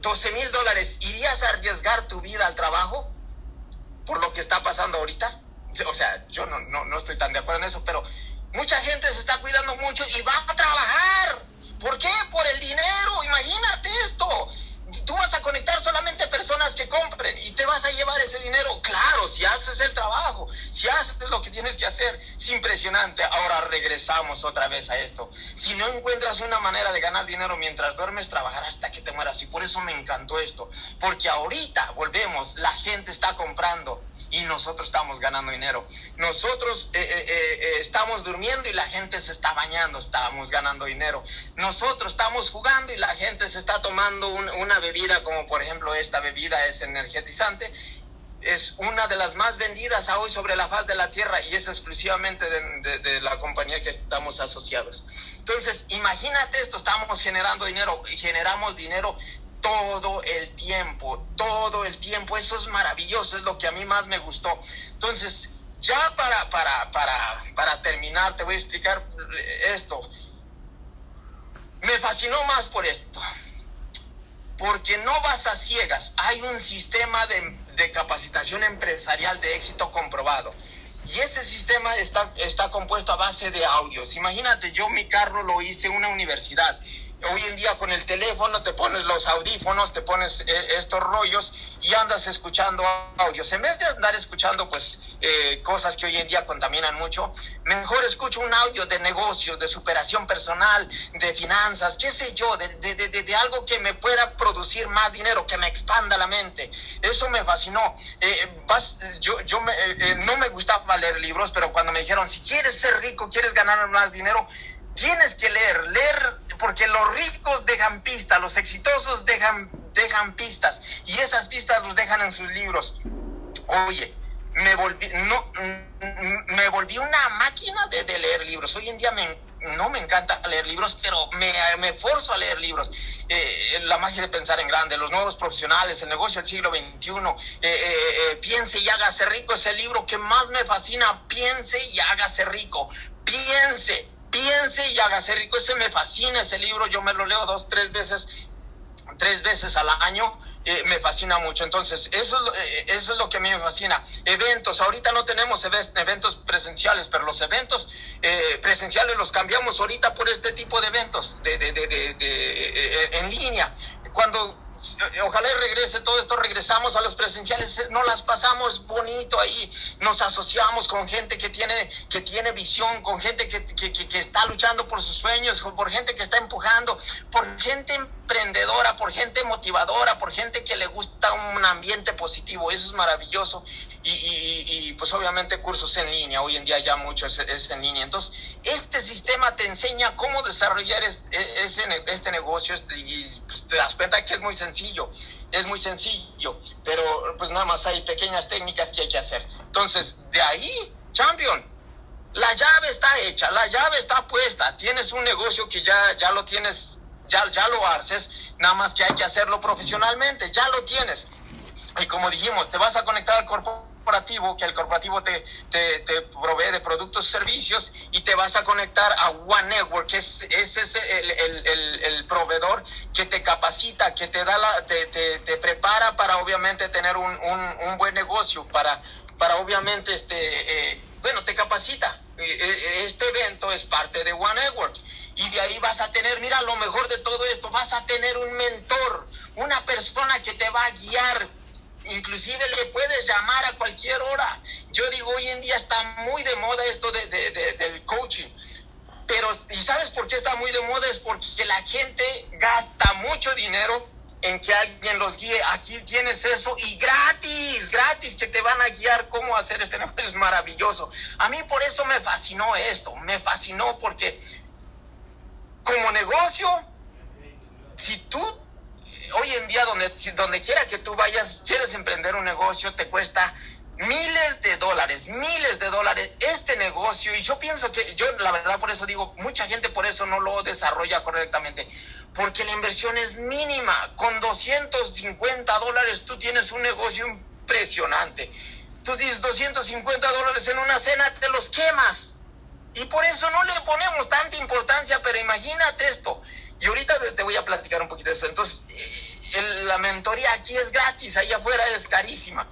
12 mil dólares, ¿irías a arriesgar tu vida al trabajo por lo que está pasando ahorita? O sea, yo no, no, no estoy tan de acuerdo en eso, pero mucha gente se está cuidando mucho y va a trabajar. ¿Por qué? Por el dinero. Imagínate esto tú vas a conectar solamente personas que compren y te vas a llevar ese dinero. Claro, si haces el trabajo, si haces lo que tienes que hacer, es impresionante. Ahora regresamos otra vez a esto. Si no encuentras una manera de ganar dinero mientras duermes, trabajar hasta que te mueras. Y por eso me encantó esto. Porque ahorita, volvemos, la gente está comprando y nosotros estamos ganando dinero. Nosotros eh, eh, eh, estamos durmiendo y la gente se está bañando, estamos ganando dinero. Nosotros estamos jugando y la gente se está tomando una bebida como por ejemplo esta bebida es energetizante es una de las más vendidas a hoy sobre la faz de la tierra y es exclusivamente de, de, de, la compañía que estamos asociados. Entonces, imagínate esto, estamos generando dinero y generamos dinero todo el tiempo, todo el tiempo. Eso es maravilloso, es lo que a mí más me gustó. Entonces, ya para, para, para, para terminar, te voy a explicar esto. Me fascinó más por esto. Porque no vas a ciegas. Hay un sistema de, capacitación empresarial de éxito comprobado. Y ese sistema está, está compuesto a base de audios. Imagínate, yo mi carro lo hice una universidad hoy en día con el teléfono te pones los audífonos, te pones eh, estos rollos y andas escuchando audios. En vez de andar escuchando pues eh, cosas que hoy en día contaminan mucho, mejor escucho un audio de negocios, de superación personal, de finanzas, qué sé yo, de, de, de, de algo que me pueda producir más dinero, que me expanda la mente. Eso me fascinó. Eh, yo yo me, no me gustaba leer libros, pero cuando me dijeron, si quieres ser rico, quieres ganar más dinero, tienes que leer, leer porque los ricos dejan pistas, los exitosos dejan, dejan pistas y esas pistas los dejan en sus libros. Oye, me volví, no, me volví una máquina de, leer libros. Hoy en día me, no me encanta leer libros, pero me, me forzo a leer libros. Eh, la magia de pensar en grande, los nuevos profesionales, el negocio del siglo XXI, eh, eh, piense y hágase rico, es el libro que más me fascina, piense y hágase rico, piense piense y hágase rico. Ese me fascina ese libro, yo me lo leo dos, tres veces, tres veces al año. Eh, me fascina mucho. Entonces, lo, eh, eso es lo que a mí me fascina. Eventos, ahorita no tenemos eventos presenciales, pero los eventos eh, presenciales los cambiamos ahorita por este tipo de eventos de, de, de, de en línea. Cuando ojalá regrese todo esto, regresamos a los presenciales, no las pasamos bonito ahí, nos asociamos con gente que tiene, que tiene visión, con gente que, que, que, está luchando por sus sueños, por gente que está empujando, por gente emprendedora, por gente motivadora, por gente que le gusta un ambiente positivo, eso es maravilloso. Y, pues obviamente cursos en línea, hoy en día ya mucho es, en línea. Entonces, este sistema te enseña cómo desarrollar ese, este negocio este, y pues, te das cuenta que es muy sencillo, es muy sencillo, pero pues nada más hay pequeñas técnicas que hay que hacer. Entonces, de ahí, champion, la llave está hecha, la llave está puesta, tienes un negocio que ya, ya lo tienes ya, ya lo haces, nada más que hay que hacerlo profesionalmente, ya lo tienes. Y como dijimos, te vas a conectar al corporativo, que el corporativo te, te, provee de productos y servicios, y te vas a conectar a One Network, que es, el, el, el, proveedor que te capacita, que te da la, te, te, prepara para obviamente tener un, un, un, buen negocio, para, para obviamente este eh, bueno, te capacita. Este evento es parte de One Network. Y de ahí vas a tener, mira, lo mejor de todo esto, vas a tener un mentor, una persona que te va a guiar. Inclusive le puedes llamar a cualquier hora. Yo digo, hoy en día está muy de moda esto de, del coaching. Pero, ¿y sabes por qué está muy de moda? Es porque la gente gasta mucho dinero en que alguien los guíe. Aquí tienes eso y gratis, gratis, que te van a guiar cómo hacer este <laughs> negocio. Es maravilloso. A mí por eso me fascinó esto. Me fascinó porque como negocio, si tú hoy en día donde, donde quiera que tú vayas, quieres emprender un negocio, te cuesta miles de dólares, miles de dólares este negocio. Y yo pienso que, yo la verdad por eso digo, mucha gente por eso no lo desarrolla correctamente. Porque la inversión es mínima. Con 250 dólares tú tienes un negocio impresionante. Tú dices 250 dólares en una cena, te los quemas. Y por eso no le ponemos tanta importancia, pero imagínate esto. Y ahorita te voy a platicar un poquito de eso. Entonces, el, la mentoría aquí es gratis, allá afuera es carísima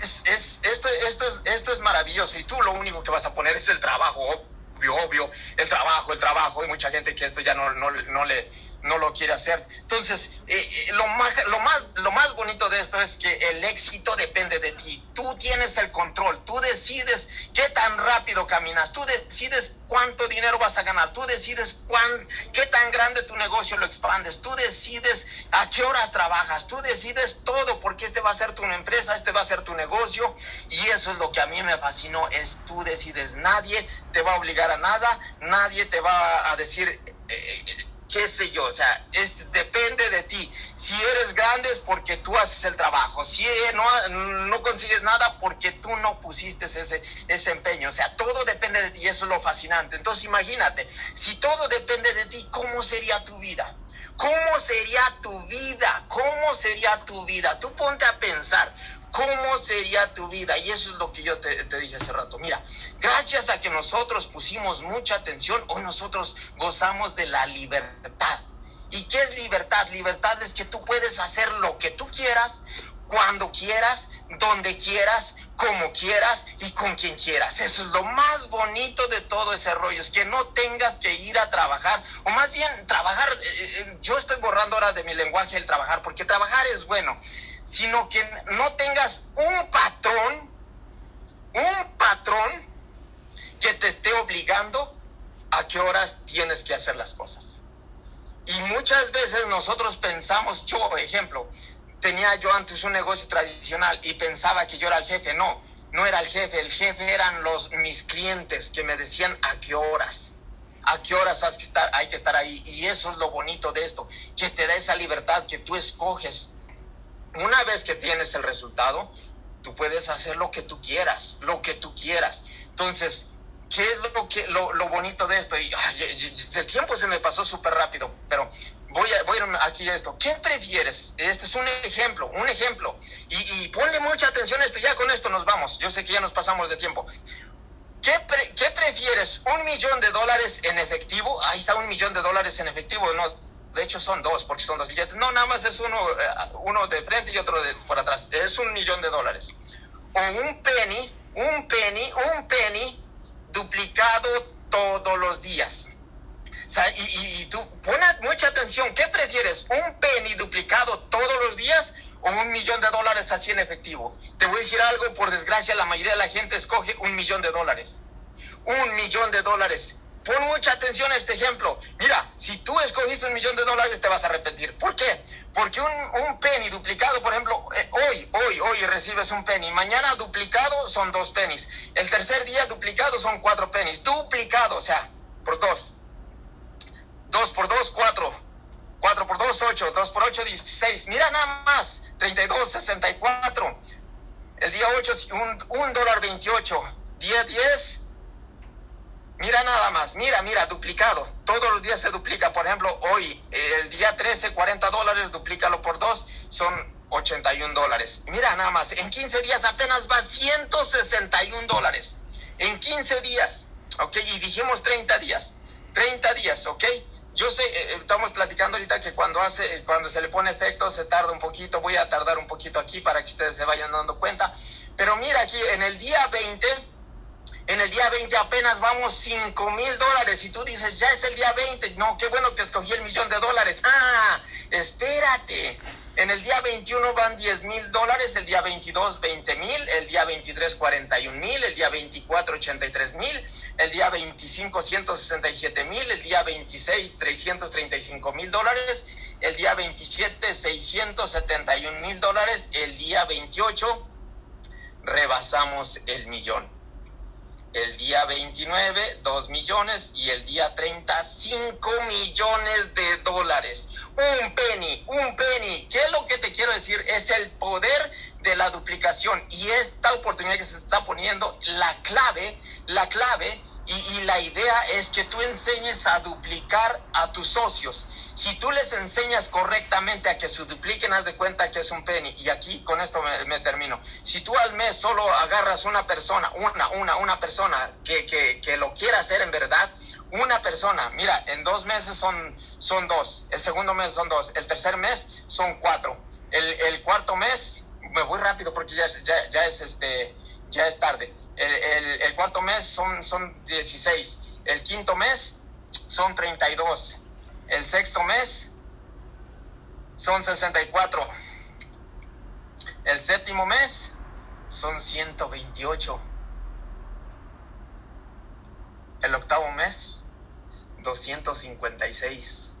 es, es, esto, esto, es, esto es maravilloso y tú lo único que vas a poner es el trabajo, obvio, obvio, el trabajo, el trabajo. Hay mucha gente que esto ya no, no, no le no lo quiere hacer. Entonces, eh, lo, más, lo, más, lo más bonito de esto es que el éxito depende de ti. Tú tienes el control, tú decides qué tan rápido caminas, tú decides cuánto dinero vas a ganar, tú decides cuán, qué tan grande tu negocio lo expandes, tú decides a qué horas trabajas, tú decides todo porque este va a ser tu empresa, este va a ser tu negocio y eso es lo que a mí me fascinó, es tú decides, nadie te va a obligar a nada, nadie te va a decir... Eh, qué sé yo, o sea, es, depende de ti. Si eres grande es porque tú haces el trabajo, si no, no consigues nada porque tú no pusiste ese, ese empeño, o sea, todo depende de ti, eso es lo fascinante. Entonces imagínate, si todo depende de ti, ¿cómo sería tu vida? ¿Cómo sería tu vida? ¿Cómo sería tu vida? Tú ponte a pensar, ¿Cómo sería tu vida? Y eso es lo que yo te, dije hace rato. Mira, gracias a que nosotros pusimos mucha atención, hoy nosotros gozamos de la libertad. ¿Y qué es libertad? Libertad es que tú puedes hacer lo que tú quieras, cuando quieras, donde quieras, como quieras y con quien quieras. Eso es lo más bonito de todo ese rollo, es que no tengas que ir a trabajar, o más bien trabajar, eh, eh, yo estoy borrando ahora de mi lenguaje el trabajar, porque trabajar es bueno sino que no tengas un patrón, un patrón que te esté obligando a qué horas tienes que hacer las cosas. Y muchas veces nosotros pensamos, yo, ejemplo, tenía yo antes un negocio tradicional y pensaba que yo era el jefe. No, no era el jefe, el jefe eran los mis clientes que me decían a qué horas. A qué horas hay que estar, hay que estar ahí. Y eso es lo bonito de esto, que te da esa libertad que tú escoges una vez que tienes el resultado, tú puedes hacer lo que tú quieras, lo que tú quieras. Entonces, ¿qué es lo, que, lo, bonito de esto? Y, el tiempo se me pasó súper rápido, pero voy a, voy a aquí a esto. ¿Qué prefieres? Este es un ejemplo, un ejemplo. Y, ponle mucha atención a esto, ya con esto nos vamos. Yo sé que ya nos pasamos de tiempo. ¿Qué, ¿Qué prefieres? ¿Un millón de dólares en efectivo? Ahí está un millón de dólares en efectivo, no de hecho son dos, porque son dos billetes. No, nada más es uno, eh, uno de frente y otro de por atrás. Es un millón de dólares. O un penny, un penny, un penny duplicado todos los días. O sea, y, y, tú pon mucha atención. ¿Qué prefieres? ¿Un penny duplicado todos los días o un millón de dólares así en efectivo? Te voy a decir algo, por desgracia la mayoría de la gente escoge un millón de dólares. Un millón de dólares. Pon mucha atención a este ejemplo. Mira, si tú escogiste un millón de dólares te vas a arrepentir. ¿Por qué? Porque un, penny duplicado, por ejemplo, eh, hoy, hoy, hoy recibes un penny. Mañana duplicado son dos pennies. El tercer día duplicado son cuatro pennies. Duplicado, o sea, por dos. Dos por dos, cuatro. Cuatro por dos, ocho. Dos por ocho, dieciséis. Mira nada más. Treinta y dos, sesenta y cuatro. El día ocho, un, un dólar veintiocho. Día diez, Mira nada más, mira, mira, duplicado. Todos los días se duplica. Por ejemplo, hoy, el día 13, 40 dólares, duplícalo por dos, son 81 dólares. Mira nada más, en 15 días apenas va 161 dólares. En 15 días, ¿ok? Y dijimos 30 días. 30 días, ¿ok? Yo sé, eh, eh, estamos platicando ahorita que cuando hace, cuando se le pone efecto se tarda un poquito. Voy a tardar un poquito aquí para que ustedes se vayan dando cuenta. Pero mira aquí, en el día 20 en el día 20 apenas vamos 5 mil dólares y tú dices, ya es el día 20. No, qué bueno que escogí el millón de dólares. Ah, espérate. En el día 21 van 10 mil dólares, el día 22 20 mil, el día 23 41 mil, el día 24 83 mil, el día 25 167 mil, el día 26 335 mil dólares, el día 27 671 mil dólares, el día 28 rebasamos el millón el día 29 2 millones y el día 30 5 millones de dólares. Un penny, un penny. ¿Qué es lo que te quiero decir? Es el poder de la duplicación y esta oportunidad que se está poniendo, la clave, la clave y, la idea es que tú enseñes a duplicar a tus socios. Si tú les enseñas correctamente a que se dupliquen, haz de cuenta que es un penny. Y aquí con esto me, termino. Si tú al mes solo agarras una persona, una, una, una persona que, que, que lo quiera hacer en verdad, una persona, mira, en dos meses son, son dos, el segundo mes son dos, el tercer mes son cuatro, el, cuarto mes, me voy rápido porque ya, ya, ya es este, ya es tarde el, cuarto mes son, son 16. El quinto mes son 32. El sexto mes son 64. El séptimo mes son 128. El octavo mes, 256.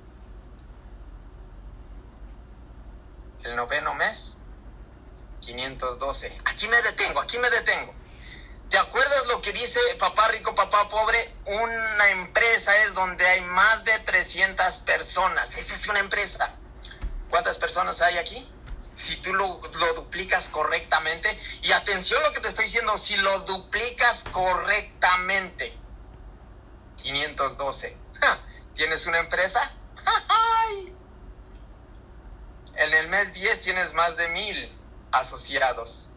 El noveno mes, 512. Aquí me detengo, aquí me detengo. ¿Te acuerdas lo que dice papá rico, papá pobre? Una empresa es donde hay más de 300 personas. Esa es una empresa. ¿Cuántas personas hay aquí? Si tú lo, lo duplicas correctamente. Y atención lo que te estoy diciendo, si lo duplicas correctamente. 512. ¿Tienes una empresa? En el mes 10 tienes más de mil asociados.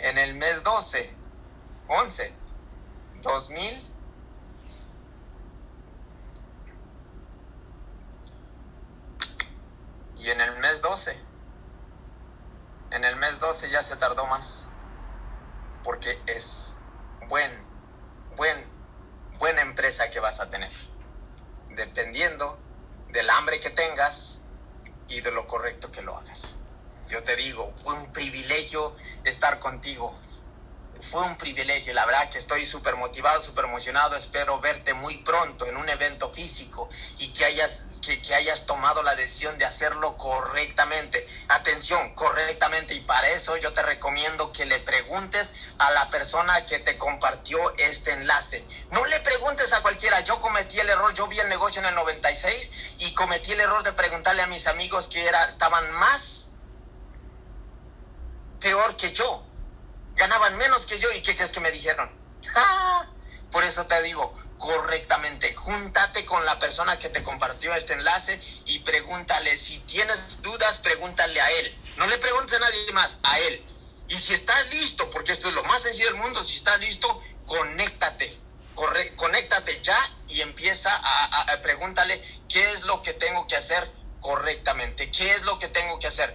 En el mes 12 11, 2000. Y en el mes 12, en el mes 12 ya se tardó más, porque es buen, buen, buena empresa que vas a tener, dependiendo del hambre que tengas y de lo correcto que lo hagas. Yo te digo, fue un privilegio estar contigo fue un privilegio, la verdad que estoy súper motivado, súper emocionado, espero verte muy pronto en un evento físico y que hayas, que, hayas tomado la decisión de hacerlo correctamente. Atención, correctamente, y para eso yo te recomiendo que le preguntes a la persona que te compartió este enlace. No le preguntes a cualquiera, yo cometí el error, yo vi el negocio en el 96 y cometí el error de preguntarle a mis amigos que era, estaban más peor que yo ganaban menos que yo y ¿qué crees que me dijeron? Por eso te digo, correctamente, júntate con la persona que te compartió este enlace y pregúntale, si tienes dudas, pregúntale a él. No le preguntes a nadie más, a él. Y si estás listo, porque esto es lo más sencillo del mundo, si estás listo, conéctate. Corre, conéctate ya y empieza a, a, a pregúntale qué es lo que tengo que hacer correctamente, qué es lo que tengo que hacer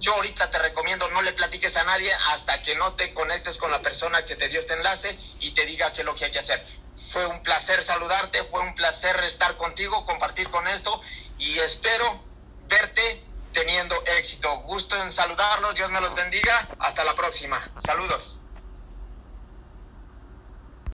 yo ahorita te recomiendo no le platiques a nadie hasta que no te conectes con la persona que te dio este enlace y te diga qué es lo que hay que hacer. Fue un placer saludarte, fue un placer estar contigo, compartir con esto y espero verte teniendo éxito. Gusto en saludarlos, Dios me los bendiga. Hasta la próxima. Saludos.